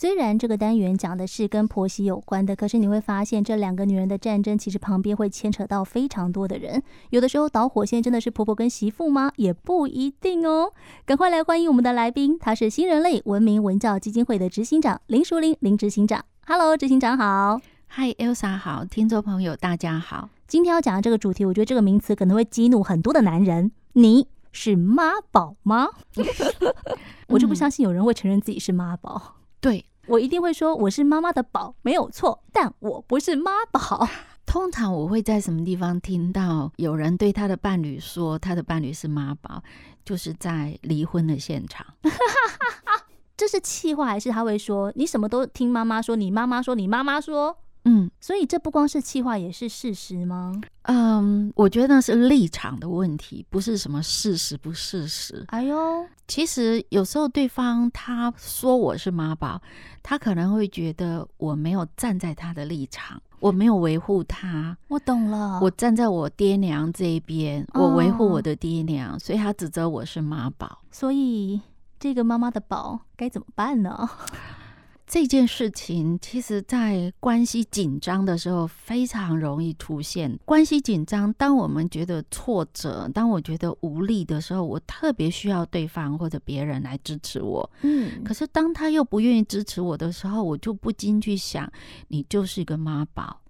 虽然这个单元讲的是跟婆媳有关的，可是你会发现这两个女人的战争，其实旁边会牵扯到非常多的人。有的时候导火线真的是婆婆跟媳妇吗？也不一定哦。赶快来欢迎我们的来宾，他是新人类文明文教基金会的执行长林淑玲林执行长。Hello，执行长好。Hi，Elsa 好，听众朋友大家好。今天要讲的这个主题，我觉得这个名词可能会激怒很多的男人。你是妈宝吗？我就不相信有人会承认自己是妈宝。对，我一定会说我是妈妈的宝，没有错，但我不是妈宝。通常我会在什么地方听到有人对他的伴侣说他的伴侣是妈宝，就是在离婚的现场。这是气话还是他会说你什么都听妈妈说，你妈妈说，你妈妈说？嗯，所以这不光是气话，也是事实吗？嗯，我觉得那是立场的问题，不是什么事实不事实。哎呦，其实有时候对方他说我是妈宝，他可能会觉得我没有站在他的立场，我没有维护他。我懂了，我站在我爹娘这一边，我维护我的爹娘，哦，所以他指责我是妈宝。所以这个妈妈的宝该怎么办呢？这件事情，其实，在关系紧张的时候非常容易出现。关系紧张，当我们觉得挫折，当我觉得无力的时候，我特别需要对方或者别人来支持我。嗯，可是当他又不愿意支持我的时候，我就不禁去想，你就是一个妈宝。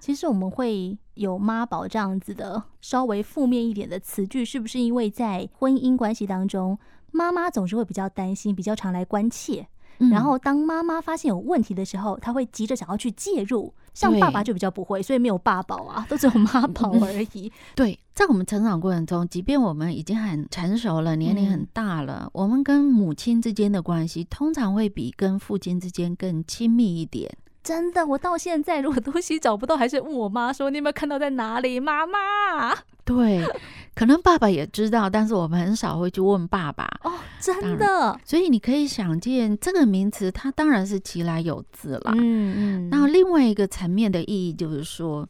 其实我们会有妈宝这样子的稍微负面一点的词句，是不是因为在婚姻关系当中，妈妈总是会比较担心，比较常来关切？然后，当妈妈发现有问题的时候，她会急着想要去介入。像爸爸就比较不会，所以没有爸宝啊，都只有妈宝而已。对，在我们成长过程中，即便我们已经很成熟了，年龄很大了，我们跟母亲之间的关系通常会比跟父亲之间更亲密一点。真的，我到现在如果东西找不到，还是问我妈说：“你有没有看到在哪里？”妈妈，对，可能爸爸也知道，但是我们很少会去问爸爸。哦，真的。所以你可以想见，这个名词它当然是其来有自了。嗯嗯。那另外一个层面的意义就是说。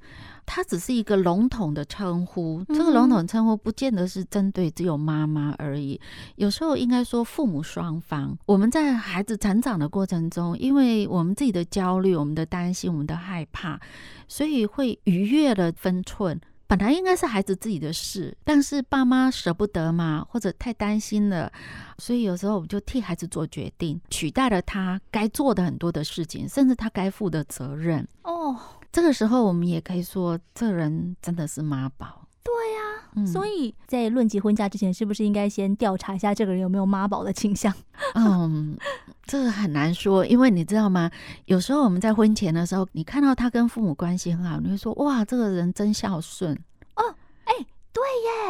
它只是一个笼统的称呼，这个笼统称呼不见得是针对只有妈妈而已。有时候应该说父母双方，我们在孩子成长的过程中，因为我们自己的焦虑、我们的担心、我们的害怕，所以会逾越了分寸。本来应该是孩子自己的事，但是爸妈舍不得嘛，或者太担心了，所以有时候我们就替孩子做决定，取代了他该做的很多的事情，甚至他该负的责任。哦。这个时候，我们也可以说，这人真的是妈宝。对呀、啊嗯，所以在论及婚嫁之前，是不是应该先调查一下这个人有没有妈宝的倾向？嗯，这个很难说，因为你知道吗？有时候我们在婚前的时候，你看到他跟父母关系很好，你会说：“哇，这个人真孝顺。”哦，哎，对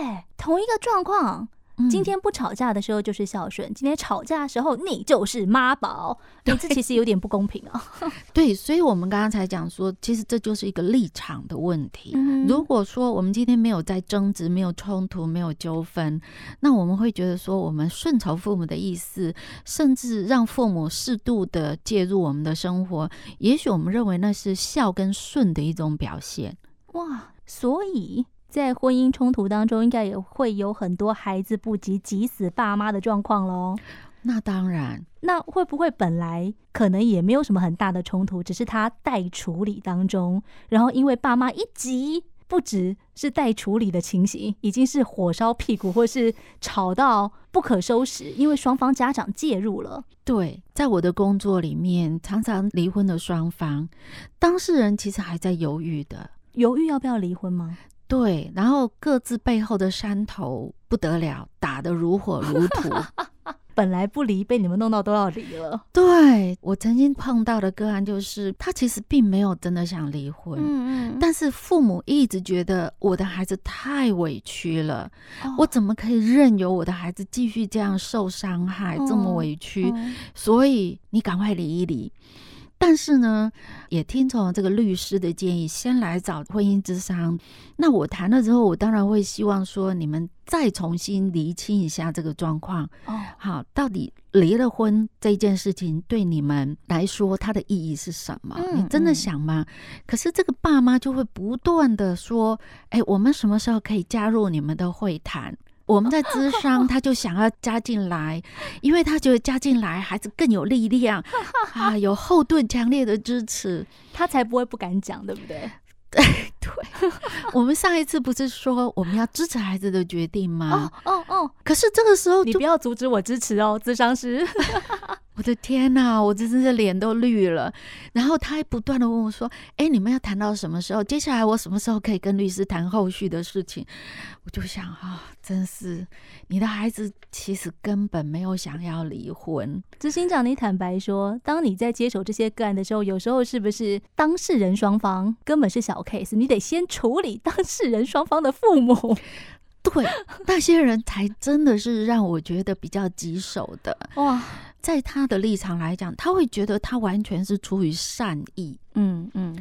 耶，同一个状况。今天不吵架的时候就是孝顺，今天吵架的时候你就是妈宝，对，这其实有点不公平啊。对，所以我们刚刚才讲说，其实这就是一个立场的问题。如果说我们今天没有在争执、没有冲突、没有纠纷，那我们会觉得说，我们顺从父母的意思，甚至让父母适度的介入我们的生活，也许我们认为那是孝跟顺的一种表现。哇，所以。在婚姻冲突当中，应该也会有很多孩子不及急死爸妈的状况喽。那当然，那会不会本来可能也没有什么很大的冲突，只是他待处理当中，然后因为爸妈一急，不只是待处理的情形，已经是火烧屁股，或是吵到不可收拾，因为双方家长介入了。对，在我的工作里面，常常离婚的双方当事人其实还在犹豫的，犹豫要不要离婚吗？对，然后各自背后的山头不得了，打得如火如荼。本来不离，被你们弄到都要离了。对，我曾经碰到的个案就是，他其实并没有真的想离婚，嗯嗯，但是父母一直觉得我的孩子太委屈了，哦，我怎么可以任由我的孩子继续这样受伤害，哦，这么委屈？哦，所以你赶快离一离。但是呢，也听从了这个律师的建议，先来找婚姻之商。那我谈了之后，我当然会希望说，你们再重新厘清一下这个状况。哦，好，到底离了婚这件事情对你们来说，它的意义是什么？嗯，你真的想吗？可是这个爸妈就会不断的说，哎，我们什么时候可以加入你们的会谈？我们在咨商，他就想要加进来，因为他觉得加进来孩子更有力量 啊，有后盾，强烈的支持，他才不会不敢讲，对不对？对 对，我们上一次不是说我们要支持孩子的决定吗？哦哦哦！可是这个时候，你不要阻止我支持哦，咨商师。我的天哪，我真是脸都绿了。然后他还不断的问我说：“哎，你们要谈到什么时候？接下来我什么时候可以跟律师谈后续的事情？”我就想啊，真是你的孩子其实根本没有想要离婚。执行长，你坦白说，当你在接手这些个案的时候，有时候是不是当事人双方根本是小 case，你得先处理当事人双方的父母？对，那些人才真的是让我觉得比较棘手的哇。在他的立场来讲，他会觉得他完全是出于善意，嗯嗯，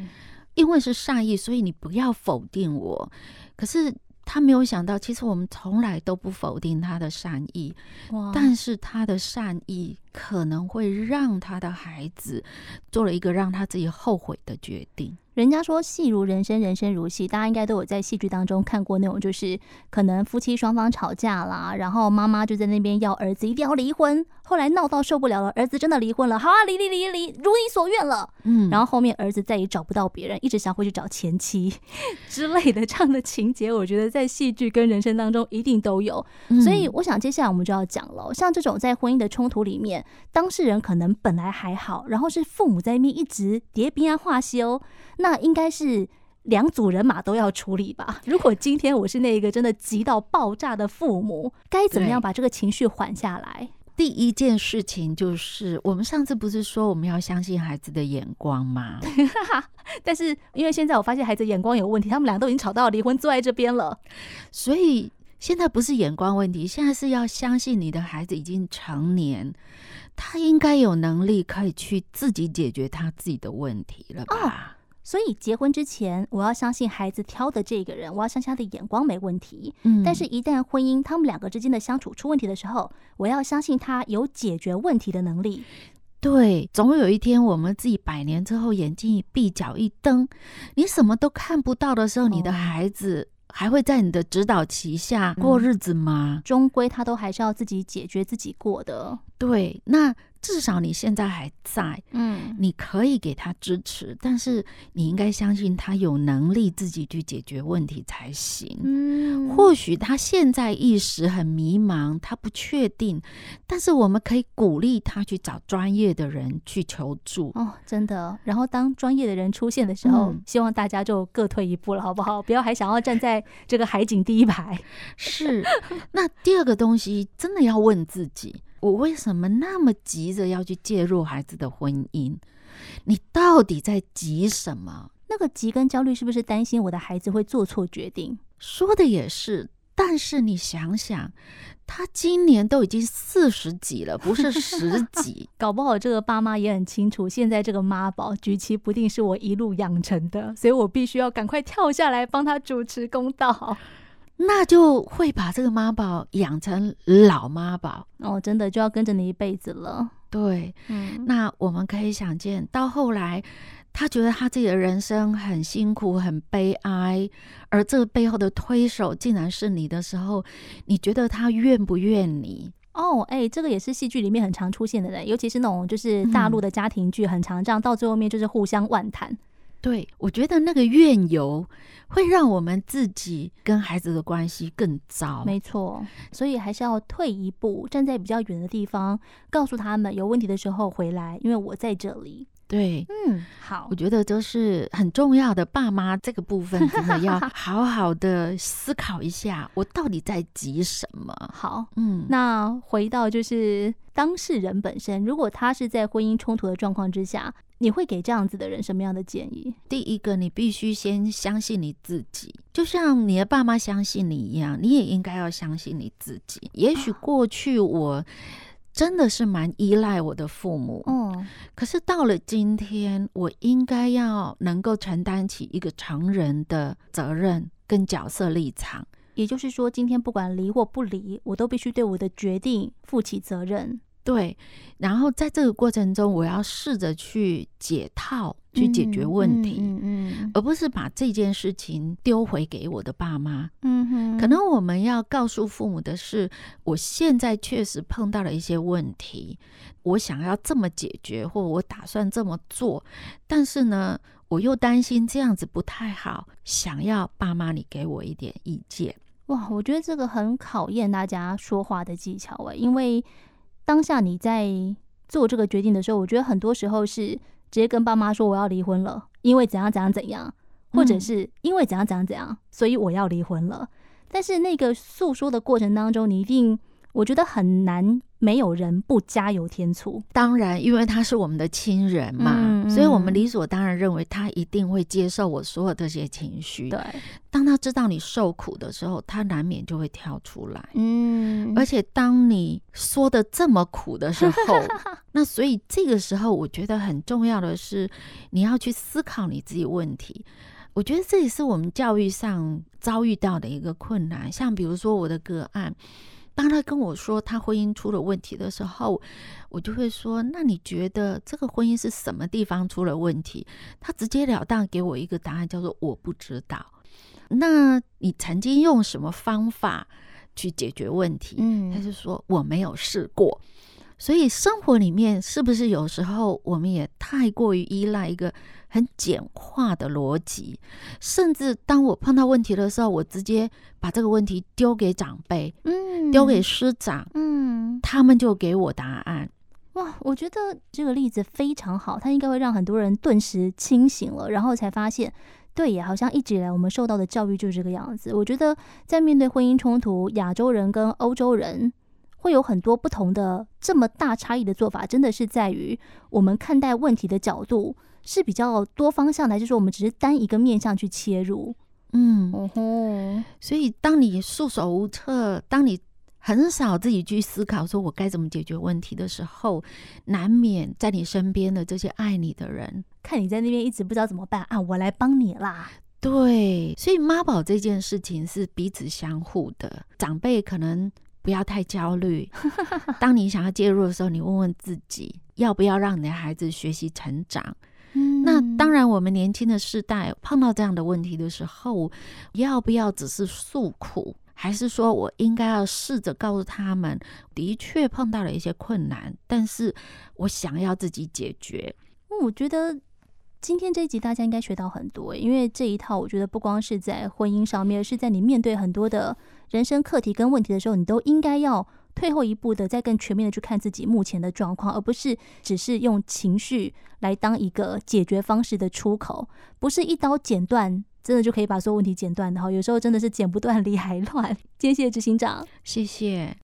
因为是善意，所以你不要否定我。可是他没有想到，其实我们从来都不否定他的善意，哇但是他的善意可能会让他的孩子做了一个让他自己后悔的决定。人家说戏如人生，人生如戏，大家应该都有在戏剧当中看过那种，就是可能夫妻双方吵架啦，然后妈妈就在那边要儿子一定要离婚，后来闹到受不了了，儿子真的离婚了，好啊，离离离离，如你所愿了，嗯，然后后面儿子再也找不到别人，一直想回去找前妻 之类的这样的情节，我觉得在戏剧跟人生当中一定都有，所以我想接下来我们就要讲了，像这种在婚姻的冲突里面，当事人可能本来还好，然后是父母在那边一直叠冰啊化修。那应该是两组人马都要处理吧？如果今天我是那个真的急到爆炸的父母，该怎么样把这个情绪缓下来？第一件事情就是，我们上次不是说我们要相信孩子的眼光吗？但是因为现在我发现孩子眼光有问题，他们俩都已经吵到离婚，坐在这边了。所以现在不是眼光问题，现在是要相信你的孩子已经成年，他应该有能力可以去自己解决他自己的问题了吧？哦所以结婚之前，我要相信孩子挑的这个人，我要相信他的眼光没问题。嗯，但是，一旦婚姻他们两个之间的相处出问题的时候，我要相信他有解决问题的能力。对，总有一天我们自己百年之后眼睛一闭，脚一蹬，你什么都看不到的时候，你的孩子还会在你的指导旗下过日子吗？嗯，终归他都还是要自己解决自己过的。对，那。至少你现在还在，嗯，你可以给他支持，但是你应该相信他有能力自己去解决问题才行。嗯，或许他现在一时很迷茫，他不确定，但是我们可以鼓励他去找专业的人去求助。哦，真的。然后当专业的人出现的时候，嗯，希望大家就各退一步了，好不好？不要还想要站在这个海景第一排。是。那第二个东西，真的要问自己。我为什么那么急着要去介入孩子的婚姻？你到底在急什么？那个急跟焦虑是不是担心我的孩子会做错决定？说的也是，但是你想想，他今年都已经四十几了，不是十几，搞不好这个爸妈也很清楚，现在这个妈宝举棋不定是我一路养成的，所以我必须要赶快跳下来帮他主持公道。那就会把这个妈宝养成老妈宝哦，真的就要跟着你一辈子了。对，嗯，那我们可以想见，到后来他觉得他自己的人生很辛苦、很悲哀，而这个背后的推手竟然是你的时候，你觉得他怨不怨你？哦，哎、欸，这个也是戏剧里面很常出现的人，尤其是那种就是大陆的家庭剧，很常这样，到最后面就是互相万谈。对，我觉得那个怨尤会让我们自己跟孩子的关系更糟。没错，所以还是要退一步，站在比较远的地方，告诉他们有问题的时候回来，因为我在这里。对，嗯，好，我觉得这是很重要的。爸妈这个部分真的要 好好的思考一下，我到底在急什么？好，嗯，那回到就是当事人本身，如果他是在婚姻冲突的状况之下。你会给这样子的人什么样的建议？第一个，你必须先相信你自己，就像你的爸妈相信你一样，你也应该要相信你自己。也许过去我真的是蛮依赖我的父母，嗯，可是到了今天，我应该要能够承担起一个成人的责任跟角色立场。也就是说，今天不管离或不离，我都必须对我的决定负起责任。对，然后在这个过程中，我要试着去解套，去解决问题，嗯嗯，而不是把这件事情丢回给我的爸妈。嗯哼，可能我们要告诉父母的是，我现在确实碰到了一些问题，我想要这么解决，或我打算这么做，但是呢，我又担心这样子不太好，想要爸妈你给我一点意见。哇，我觉得这个很考验大家说话的技巧哎，因为当下你在做这个决定的时候，我觉得很多时候是直接跟爸妈说我要离婚了，因为怎样怎样怎样，或者是因为怎样怎样怎样，所以我要离婚了。但是那个诉说的过程当中，你一定。我觉得很难，没有人不加油添醋。当然，因为他是我们的亲人嘛，所以我们理所当然认为他一定会接受我所有这些情绪。对，当他知道你受苦的时候，他难免就会跳出来。嗯，而且当你说的这么苦的时候，那所以这个时候，我觉得很重要的是，你要去思考你自己问题。我觉得这也是我们教育上遭遇到的一个困难。像比如说我的个案。当他跟我说他婚姻出了问题的时候，我就会说：“那你觉得这个婚姻是什么地方出了问题？”他直截了当给我一个答案，叫做“我不知道”。那你曾经用什么方法去解决问题？嗯，他就说我没有试过。所以生活里面是不是有时候我们也太过于依赖一个很简化的逻辑？甚至当我碰到问题的时候，我直接把这个问题丢给长辈，嗯，丢给师长，嗯，他们就给我答案。哇，我觉得这个例子非常好，它应该会让很多人顿时清醒了，然后才发现，对呀，好像一直以来我们受到的教育就是这个样子。我觉得在面对婚姻冲突，亚洲人跟欧洲人。会有很多不同的这么大差异的做法，真的是在于我们看待问题的角度是比较多方向的，还是说我们只是单一个面向去切入？嗯，哦吼。所以当你束手无策，当你很少自己去思考说我该怎么解决问题的时候，难免在你身边的这些爱你的人，看你在那边一直不知道怎么办啊，我来帮你啦。对，所以妈宝这件事情是彼此相互的，长辈可能。不要太焦虑。当你想要介入的时候，你问问自己，要不要让你的孩子学习成长？嗯，那当然，我们年轻的世代碰到这样的问题的时候，要不要只是诉苦，还是说我应该要试着告诉他们，的确碰到了一些困难，但是我想要自己解决。我觉得。今天这一集大家应该学到很多，因为这一套我觉得不光是在婚姻上面，而是在你面对很多的人生课题跟问题的时候，你都应该要退后一步的，再更全面的去看自己目前的状况，而不是只是用情绪来当一个解决方式的出口，不是一刀剪断，真的就可以把所有问题剪断的哈。有时候真的是剪不断理还乱。谢谢执行长，谢谢。